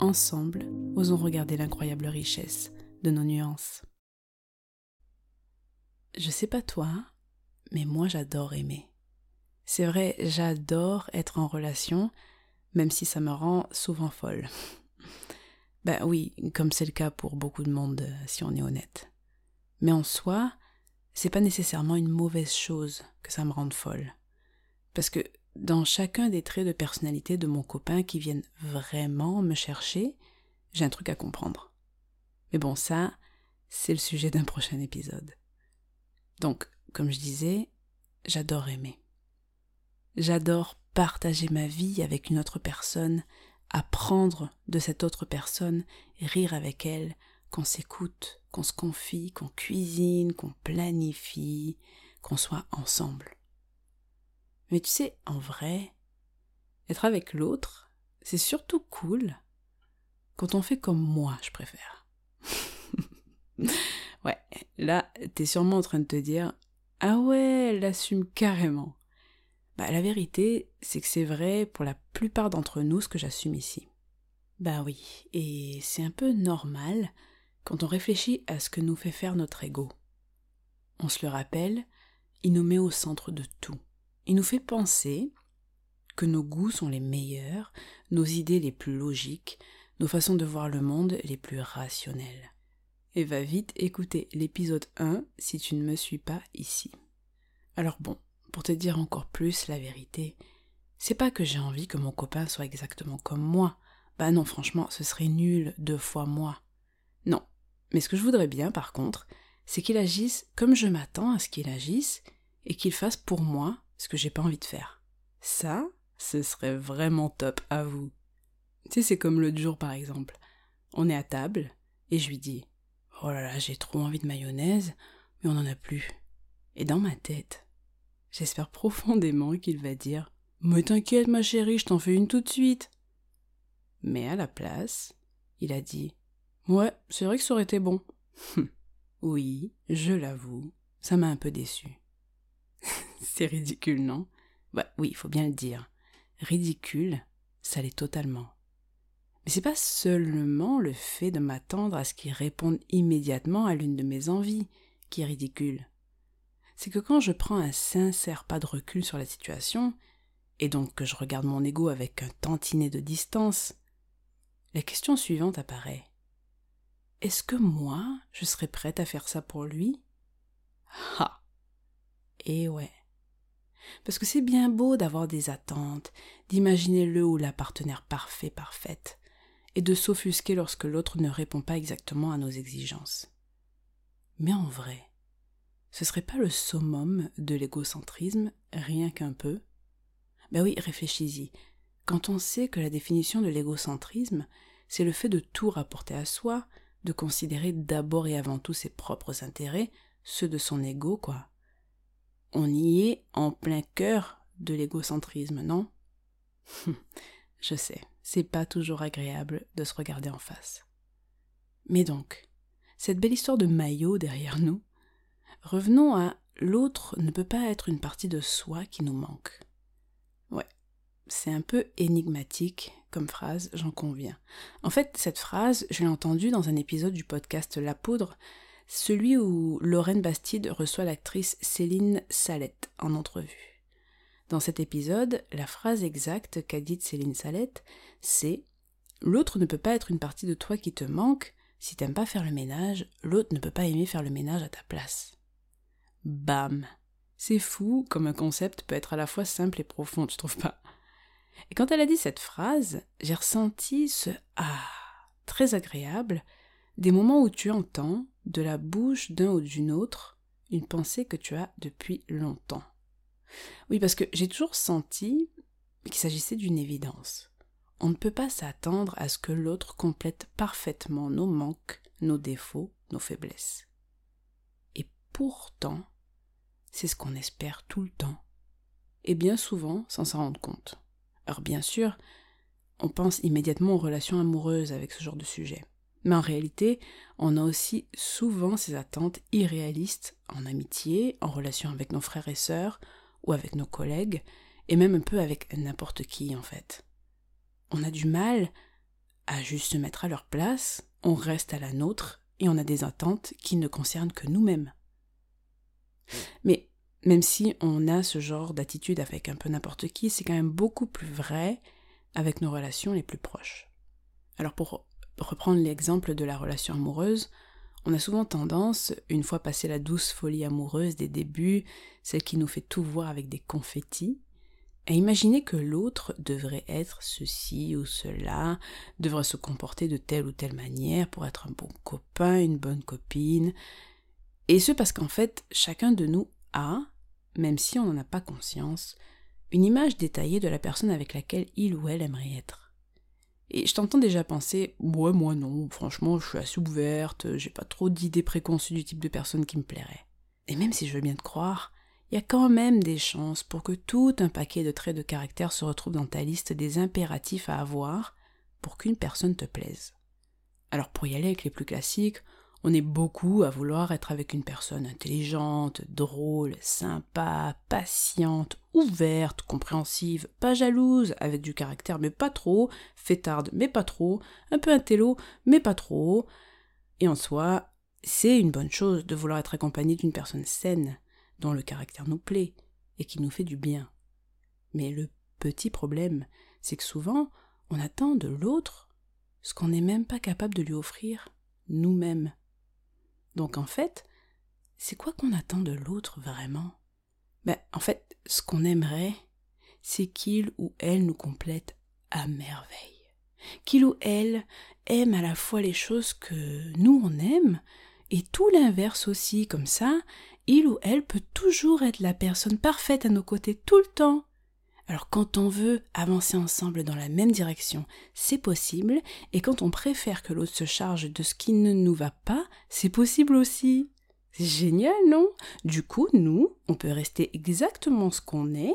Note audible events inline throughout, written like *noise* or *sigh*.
ensemble, osons regarder l'incroyable richesse de nos nuances. Je sais pas toi, mais moi j'adore aimer. C'est vrai, j'adore être en relation, même si ça me rend souvent folle. *laughs* ben oui, comme c'est le cas pour beaucoup de monde, si on est honnête. Mais en soi, c'est pas nécessairement une mauvaise chose que ça me rende folle. Parce que dans chacun des traits de personnalité de mon copain qui viennent vraiment me chercher, j'ai un truc à comprendre. Mais bon, ça, c'est le sujet d'un prochain épisode. Donc, comme je disais, j'adore aimer. J'adore partager ma vie avec une autre personne, apprendre de cette autre personne, rire avec elle, qu'on s'écoute, qu'on se confie, qu'on cuisine, qu'on planifie, qu'on soit ensemble. Mais tu sais, en vrai, être avec l'autre, c'est surtout cool quand on fait comme moi, je préfère. *laughs* ouais, là, t'es sûrement en train de te dire Ah ouais, elle l'assume carrément. Bah, la vérité, c'est que c'est vrai pour la plupart d'entre nous ce que j'assume ici. Bah oui, et c'est un peu normal quand on réfléchit à ce que nous fait faire notre ego. On se le rappelle, il nous met au centre de tout. Il nous fait penser que nos goûts sont les meilleurs, nos idées les plus logiques, nos façons de voir le monde les plus rationnelles. Et va vite écouter l'épisode 1 si tu ne me suis pas ici. Alors bon, pour te dire encore plus la vérité, c'est pas que j'ai envie que mon copain soit exactement comme moi. Bah non, franchement, ce serait nul deux fois moi. Non. Mais ce que je voudrais bien, par contre, c'est qu'il agisse comme je m'attends à ce qu'il agisse et qu'il fasse pour moi ce que j'ai pas envie de faire. Ça, ce serait vraiment top à vous. Tu sais, c'est comme l'autre jour par exemple. On est à table et je lui dis Oh là là, j'ai trop envie de mayonnaise, mais on n'en a plus. Et dans ma tête, j'espère profondément qu'il va dire Mais t'inquiète, ma chérie, je t'en fais une tout de suite. Mais à la place, il a dit Ouais, c'est vrai que ça aurait été bon. *laughs* oui, je l'avoue, ça m'a un peu déçu. C'est ridicule, non? Bah oui, il faut bien le dire. Ridicule, ça l'est totalement. Mais c'est pas seulement le fait de m'attendre à ce qu'il réponde immédiatement à l'une de mes envies qui est ridicule. C'est que quand je prends un sincère pas de recul sur la situation, et donc que je regarde mon ego avec un tantinet de distance, la question suivante apparaît. Est-ce que moi, je serais prête à faire ça pour lui? Ah Et ouais. Parce que c'est bien beau d'avoir des attentes, d'imaginer le ou la partenaire parfait, parfaite, et de s'offusquer lorsque l'autre ne répond pas exactement à nos exigences. Mais en vrai, ce serait pas le summum de l'égocentrisme, rien qu'un peu? Ben oui, réfléchis-y. Quand on sait que la définition de l'égocentrisme, c'est le fait de tout rapporter à soi, de considérer d'abord et avant tout ses propres intérêts, ceux de son ego, quoi on y est en plein cœur de l'égocentrisme, non? *laughs* Je sais, c'est pas toujours agréable de se regarder en face. Mais donc, cette belle histoire de maillot derrière nous, revenons à l'autre ne peut pas être une partie de soi qui nous manque. Ouais, c'est un peu énigmatique comme phrase, j'en conviens. En fait, cette phrase, je l'ai entendue dans un épisode du podcast La Poudre celui où Lorraine Bastide reçoit l'actrice Céline Salette en entrevue. Dans cet épisode, la phrase exacte qu'a dite Céline Salette, c'est L'autre ne peut pas être une partie de toi qui te manque, si t'aimes pas faire le ménage, l'autre ne peut pas aimer faire le ménage à ta place. Bam C'est fou comme un concept peut être à la fois simple et profond, tu trouves pas? Et quand elle a dit cette phrase, j'ai ressenti ce Ah très agréable, des moments où tu entends, de la bouche d'un ou d'une autre une pensée que tu as depuis longtemps. Oui, parce que j'ai toujours senti qu'il s'agissait d'une évidence. on ne peut pas s'attendre à ce que l'autre complète parfaitement nos manques, nos défauts, nos faiblesses. Et pourtant, c'est ce qu'on espère tout le temps, et bien souvent sans s'en rendre compte. Alors bien sûr, on pense immédiatement aux relations amoureuses avec ce genre de sujet. Mais en réalité, on a aussi souvent ces attentes irréalistes en amitié, en relation avec nos frères et sœurs, ou avec nos collègues, et même un peu avec n'importe qui en fait. On a du mal à juste se mettre à leur place, on reste à la nôtre, et on a des attentes qui ne concernent que nous-mêmes. Mais même si on a ce genre d'attitude avec un peu n'importe qui, c'est quand même beaucoup plus vrai avec nos relations les plus proches. Alors pour reprendre l'exemple de la relation amoureuse, on a souvent tendance, une fois passé la douce folie amoureuse des débuts, celle qui nous fait tout voir avec des confettis, à imaginer que l'autre devrait être ceci ou cela, devrait se comporter de telle ou telle manière pour être un bon copain, une bonne copine. Et ce parce qu'en fait, chacun de nous a, même si on n'en a pas conscience, une image détaillée de la personne avec laquelle il ou elle aimerait être. Et je t'entends déjà penser, ouais, moi non, franchement, je suis assez ouverte, j'ai pas trop d'idées préconçues du type de personne qui me plairait. Et même si je veux bien te croire, il y a quand même des chances pour que tout un paquet de traits de caractère se retrouve dans ta liste des impératifs à avoir pour qu'une personne te plaise. Alors pour y aller avec les plus classiques, on est beaucoup à vouloir être avec une personne intelligente, drôle, sympa, patiente, ouverte, compréhensive, pas jalouse, avec du caractère mais pas trop, fêtarde mais pas trop, un peu intello mais pas trop. Et en soi, c'est une bonne chose de vouloir être accompagné d'une personne saine, dont le caractère nous plaît et qui nous fait du bien. Mais le petit problème, c'est que souvent, on attend de l'autre ce qu'on n'est même pas capable de lui offrir nous-mêmes. Donc en fait, c'est quoi qu'on attend de l'autre vraiment? Ben en fait, ce qu'on aimerait, c'est qu'il ou elle nous complète à merveille. Qu'il ou elle aime à la fois les choses que nous on aime et tout l'inverse aussi, comme ça, il ou elle peut toujours être la personne parfaite à nos côtés tout le temps. Alors quand on veut avancer ensemble dans la même direction, c'est possible, et quand on préfère que l'autre se charge de ce qui ne nous va pas, c'est possible aussi. C'est génial, non? Du coup, nous, on peut rester exactement ce qu'on est,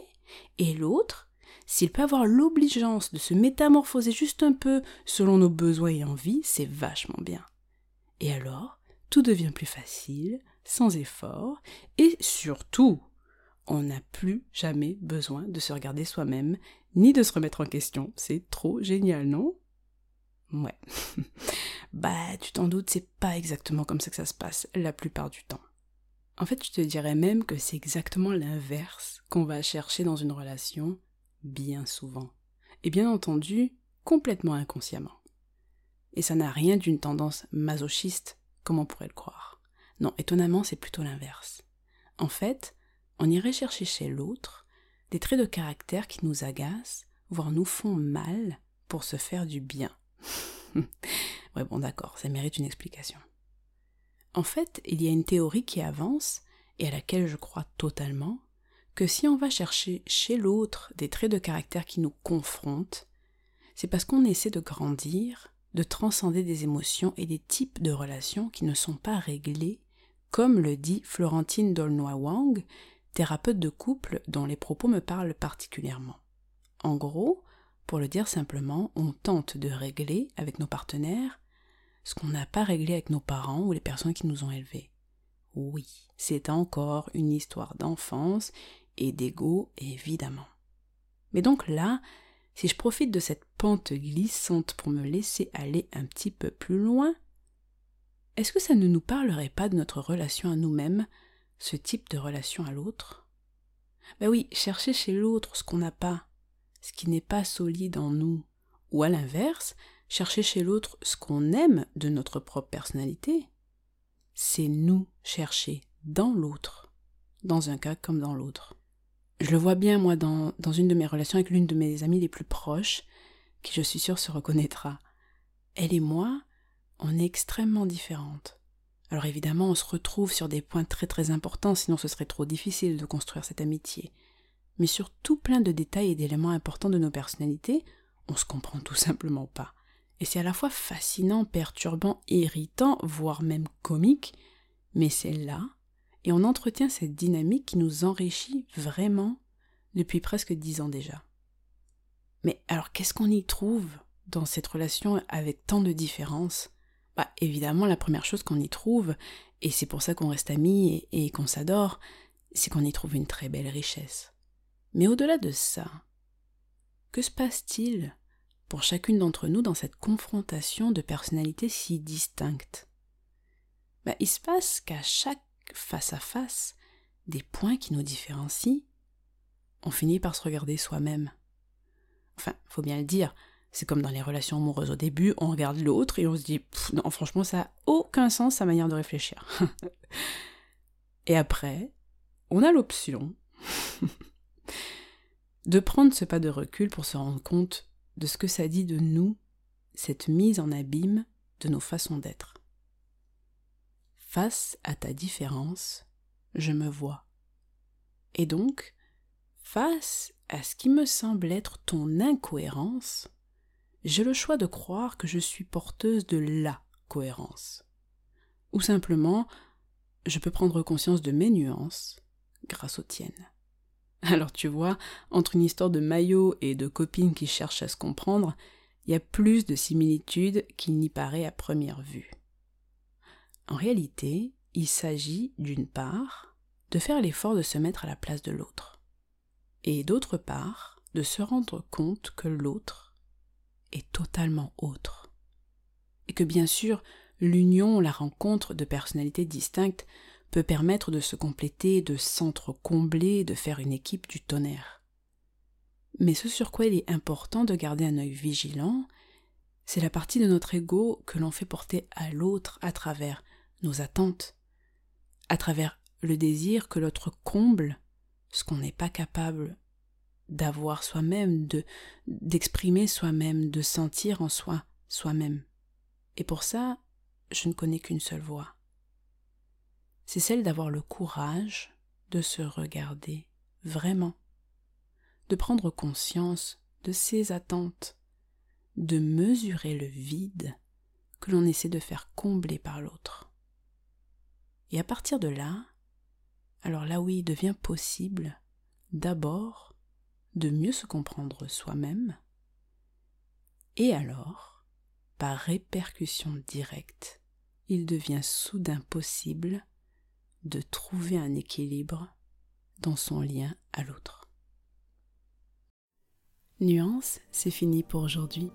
et l'autre, s'il peut avoir l'obligeance de se métamorphoser juste un peu selon nos besoins et envies, c'est vachement bien. Et alors, tout devient plus facile, sans effort, et surtout, on n'a plus jamais besoin de se regarder soi-même, ni de se remettre en question. C'est trop génial, non? Ouais. *laughs* bah, tu t'en doutes, c'est pas exactement comme ça que ça se passe la plupart du temps. En fait, je te dirais même que c'est exactement l'inverse qu'on va chercher dans une relation bien souvent. Et bien entendu, complètement inconsciemment. Et ça n'a rien d'une tendance masochiste, comme on pourrait le croire. Non, étonnamment, c'est plutôt l'inverse. En fait, on irait chercher chez l'autre des traits de caractère qui nous agacent, voire nous font mal pour se faire du bien. *laughs* ouais bon d'accord, ça mérite une explication. En fait, il y a une théorie qui avance, et à laquelle je crois totalement, que si on va chercher chez l'autre des traits de caractère qui nous confrontent, c'est parce qu'on essaie de grandir, de transcender des émotions et des types de relations qui ne sont pas réglés, comme le dit Florentine Dolnoy-Wang, thérapeute de couple dont les propos me parlent particulièrement. En gros, pour le dire simplement, on tente de régler avec nos partenaires ce qu'on n'a pas réglé avec nos parents ou les personnes qui nous ont élevés. Oui, c'est encore une histoire d'enfance et d'ego, évidemment. Mais donc là, si je profite de cette pente glissante pour me laisser aller un petit peu plus loin, est-ce que ça ne nous parlerait pas de notre relation à nous-mêmes ce type de relation à l'autre Ben oui, chercher chez l'autre ce qu'on n'a pas, ce qui n'est pas solide en nous, ou à l'inverse, chercher chez l'autre ce qu'on aime de notre propre personnalité, c'est nous chercher dans l'autre, dans un cas comme dans l'autre. Je le vois bien, moi, dans, dans une de mes relations avec l'une de mes amies les plus proches, qui je suis sûre se reconnaîtra. Elle et moi, on est extrêmement différentes. Alors évidemment, on se retrouve sur des points très très importants, sinon ce serait trop difficile de construire cette amitié. Mais sur tout plein de détails et d'éléments importants de nos personnalités, on se comprend tout simplement pas. Et c'est à la fois fascinant, perturbant, irritant, voire même comique, mais c'est là, et on entretient cette dynamique qui nous enrichit vraiment depuis presque dix ans déjà. Mais alors qu'est-ce qu'on y trouve dans cette relation avec tant de différences? Évidemment la première chose qu'on y trouve, et c'est pour ça qu'on reste amis et, qu'on s'adore, c'est qu'on y trouve une très belle richesse. Mais au-delà de ça, que se passe-t-il pour chacune d'entre nous dans cette confrontation de personnalités si distinctes? Bah, Il se passe qu'à chaque face à face des points qui nous différencient, on finit par se regarder soi-même. Enfin, faut bien le dire, c'est comme dans les relations amoureuses au début, on regarde l'autre et on se dit non, franchement, ça n'a aucun sens sa manière de réfléchir. *laughs* et après, on a l'option *laughs* de prendre ce pas de recul pour se rendre compte de ce que ça dit de nous, cette mise en abîme de nos façons d'être. Face à ta différence, je me vois. Et donc, face à ce qui me semble être ton incohérence, j'ai le choix de croire que je suis porteuse de la cohérence. Ou simplement, je peux prendre conscience de mes nuances grâce aux tiennes. Alors tu vois, entre une histoire de maillot et de copines qui cherchent à se comprendre, il y a plus de similitudes qu'il n'y paraît à première vue. En réalité, il s'agit d'une part de faire l'effort de se mettre à la place de l'autre, et d'autre part de se rendre compte que l'autre est totalement autre, et que bien sûr l'union, la rencontre de personnalités distinctes peut permettre de se compléter, de s'entre-combler, de faire une équipe du tonnerre. Mais ce sur quoi il est important de garder un œil vigilant, c'est la partie de notre ego que l'on fait porter à l'autre à travers nos attentes, à travers le désir que l'autre comble ce qu'on n'est pas capable d'avoir soi-même, de d'exprimer soi-même, de sentir en soi soi-même. Et pour ça, je ne connais qu'une seule voie. C'est celle d'avoir le courage de se regarder vraiment, de prendre conscience de ses attentes, de mesurer le vide que l'on essaie de faire combler par l'autre. Et à partir de là, alors là oui, il devient possible d'abord de mieux se comprendre soi-même, et alors, par répercussion directe, il devient soudain possible de trouver un équilibre dans son lien à l'autre. Nuance, c'est fini pour aujourd'hui.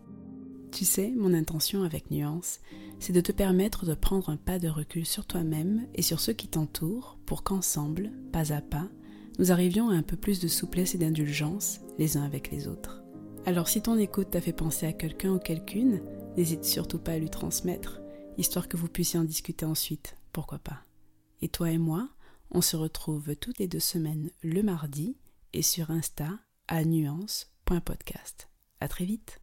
Tu sais, mon intention avec Nuance, c'est de te permettre de prendre un pas de recul sur toi-même et sur ceux qui t'entourent pour qu'ensemble, pas à pas, nous arrivions à un peu plus de souplesse et d'indulgence les uns avec les autres. Alors si ton écoute t'a fait penser à quelqu'un ou quelqu'une, n'hésite surtout pas à lui transmettre, histoire que vous puissiez en discuter ensuite, pourquoi pas? Et toi et moi, on se retrouve toutes les deux semaines le mardi et sur Insta à nuance.podcast. À très vite